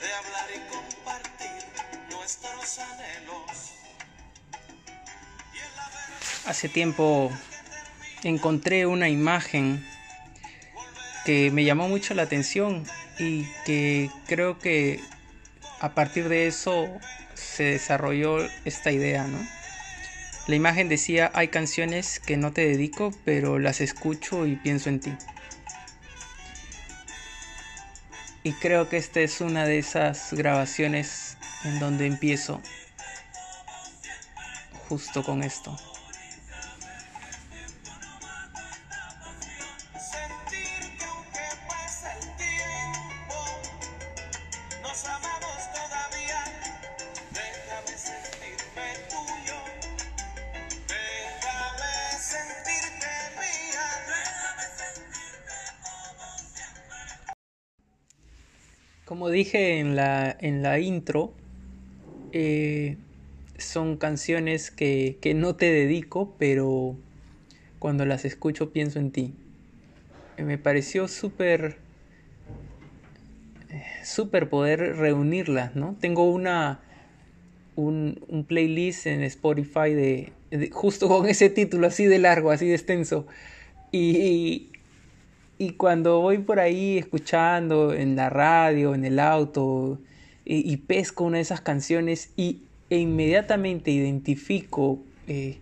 de hablar y compartir nuestros anhelos. Hace tiempo encontré una imagen que me llamó mucho la atención y que creo que a partir de eso se desarrolló esta idea, ¿no? La imagen decía, hay canciones que no te dedico, pero las escucho y pienso en ti. Y creo que esta es una de esas grabaciones en donde empiezo justo con esto. Como dije en la, en la intro, eh, son canciones que, que, no te dedico, pero cuando las escucho pienso en ti. Eh, me pareció súper súper poder reunirlas, ¿no? Tengo una un, un playlist en Spotify de, de, justo con ese título así de largo, así de extenso. Y cuando voy por ahí escuchando en la radio, en el auto, y, y pesco una de esas canciones y, e inmediatamente identifico eh,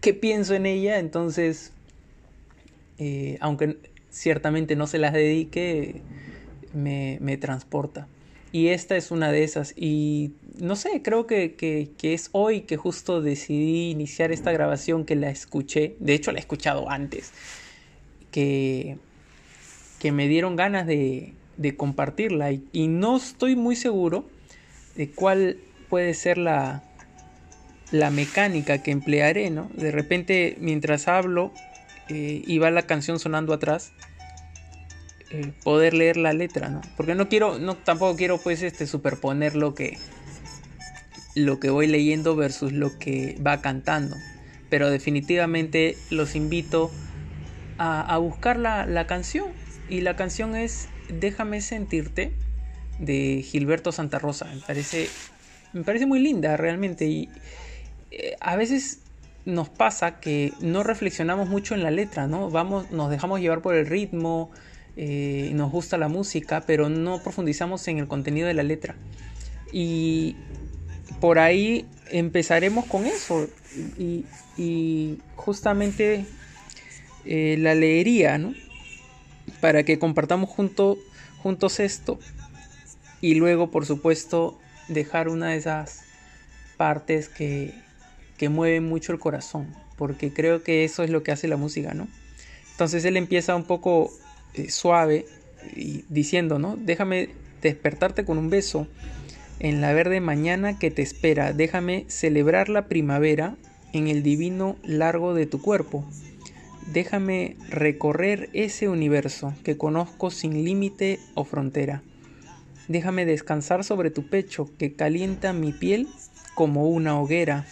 qué pienso en ella, entonces, eh, aunque ciertamente no se las dedique, me, me, transporta. Y esta es una de esas. Y no sé, creo que, que, que, es hoy que justo decidí iniciar esta grabación que la escuché. De hecho, la he escuchado antes. Que que me dieron ganas de, de compartirla y, no estoy muy seguro de cuál puede ser la, la mecánica que emplearé, ¿no? De repente mientras hablo eh, y va la canción sonando atrás, eh, poder leer la letra, ¿no? Porque no quiero, no, tampoco quiero pues este superponer lo que, lo que voy leyendo versus lo que va cantando. Pero definitivamente los invito a, a buscar la, la canción y la canción es Déjame sentirte de Gilberto Santa Rosa. Me parece, me parece muy linda realmente. Y eh, a veces nos pasa que no reflexionamos mucho en la letra, ¿no? Vamos, nos dejamos llevar por el ritmo, eh, nos gusta la música, pero no profundizamos en el contenido de la letra. Y por ahí empezaremos con eso. Y, justamente eh, la leería, ¿no? Para que compartamos junto, juntos esto y luego por supuesto dejar una de esas partes que, que mucho el corazón porque creo que eso es lo que hace la música no entonces él empieza un poco eh, suave y diciendo no déjame despertarte con un beso en la verde mañana que te espera. Déjame celebrar la primavera en el divino largo de tu cuerpo Déjame recorrer ese universo que conozco sin límite o frontera. Déjame descansar sobre tu pecho que calienta mi piel como una hoguera.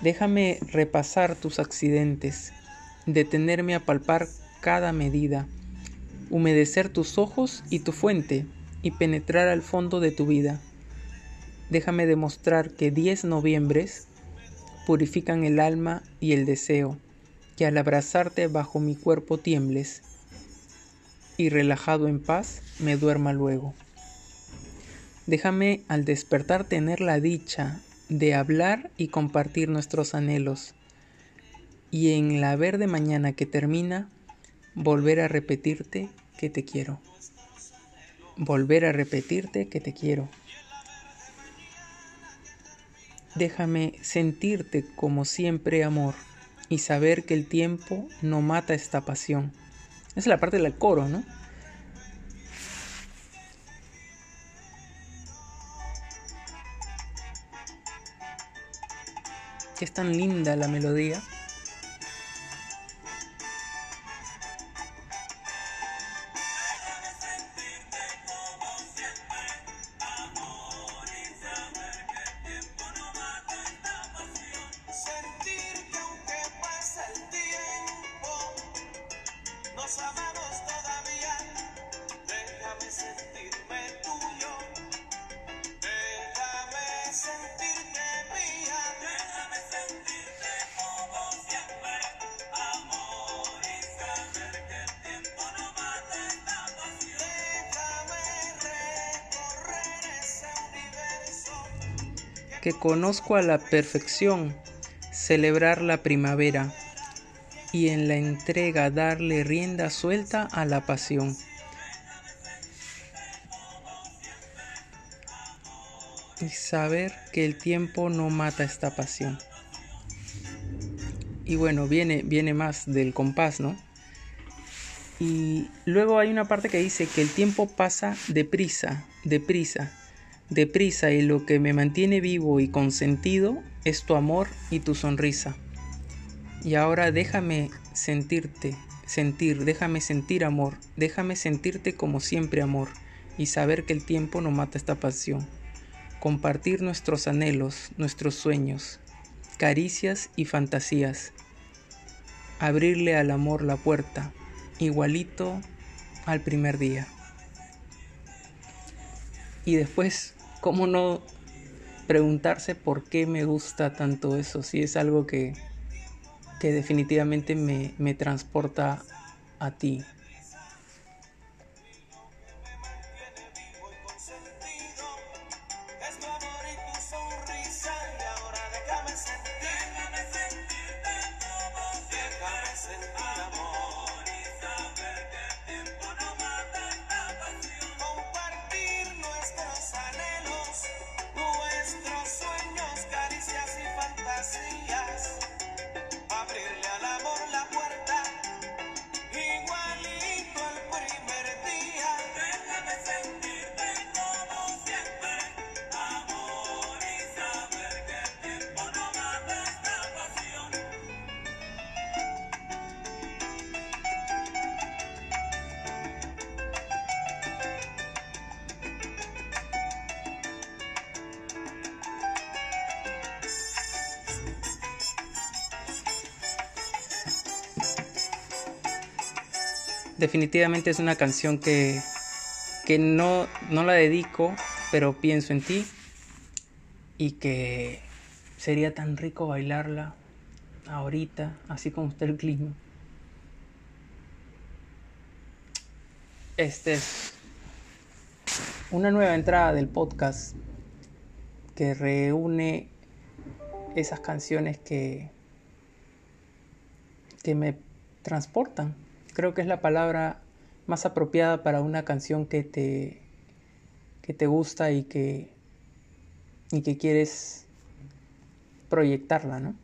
Déjame repasar tus accidentes, detenerme a palpar cada medida, humedecer tus ojos y tu fuente y penetrar al fondo de tu vida. Déjame demostrar que diez noviembres purifican el alma y el deseo que al abrazarte bajo mi cuerpo tiembles y relajado en paz me duerma luego. Déjame al despertar tener la dicha de hablar y compartir nuestros anhelos y en la verde mañana que termina volver a repetirte que te quiero. Volver a repetirte que te quiero. Déjame sentirte como siempre amor y saber que el tiempo no mata esta pasión. Esa es la parte del coro, ¿no? Es tan linda la melodía. Que conozco a la perfección celebrar la primavera y en la entrega darle rienda suelta a la pasión. Y saber que el tiempo no mata esta pasión. Y bueno, viene, viene más del compás, ¿no? Y luego hay una parte que dice que el tiempo pasa deprisa, deprisa, deprisa y lo que me mantiene vivo y con sentido es tu amor y tu sonrisa. Y ahora déjame sentirte, sentir, déjame sentir amor, déjame sentirte como siempre amor y saber que el tiempo no mata esta pasión. Compartir nuestros anhelos, nuestros sueños, caricias y fantasías. Abrirle al amor la puerta, igualito al primer día. Y después, ¿cómo no preguntarse por qué me gusta tanto eso? Si es algo que, que definitivamente me, me transporta a ti. Definitivamente es una canción que, que no, no la dedico, pero pienso en ti y que sería tan rico bailarla ahorita, así como está el clima. Este es una nueva entrada del podcast que reúne esas canciones que, que me transportan. Creo que es la palabra más apropiada para una canción que te, que te gusta y que, y que quieres proyectarla, ¿no?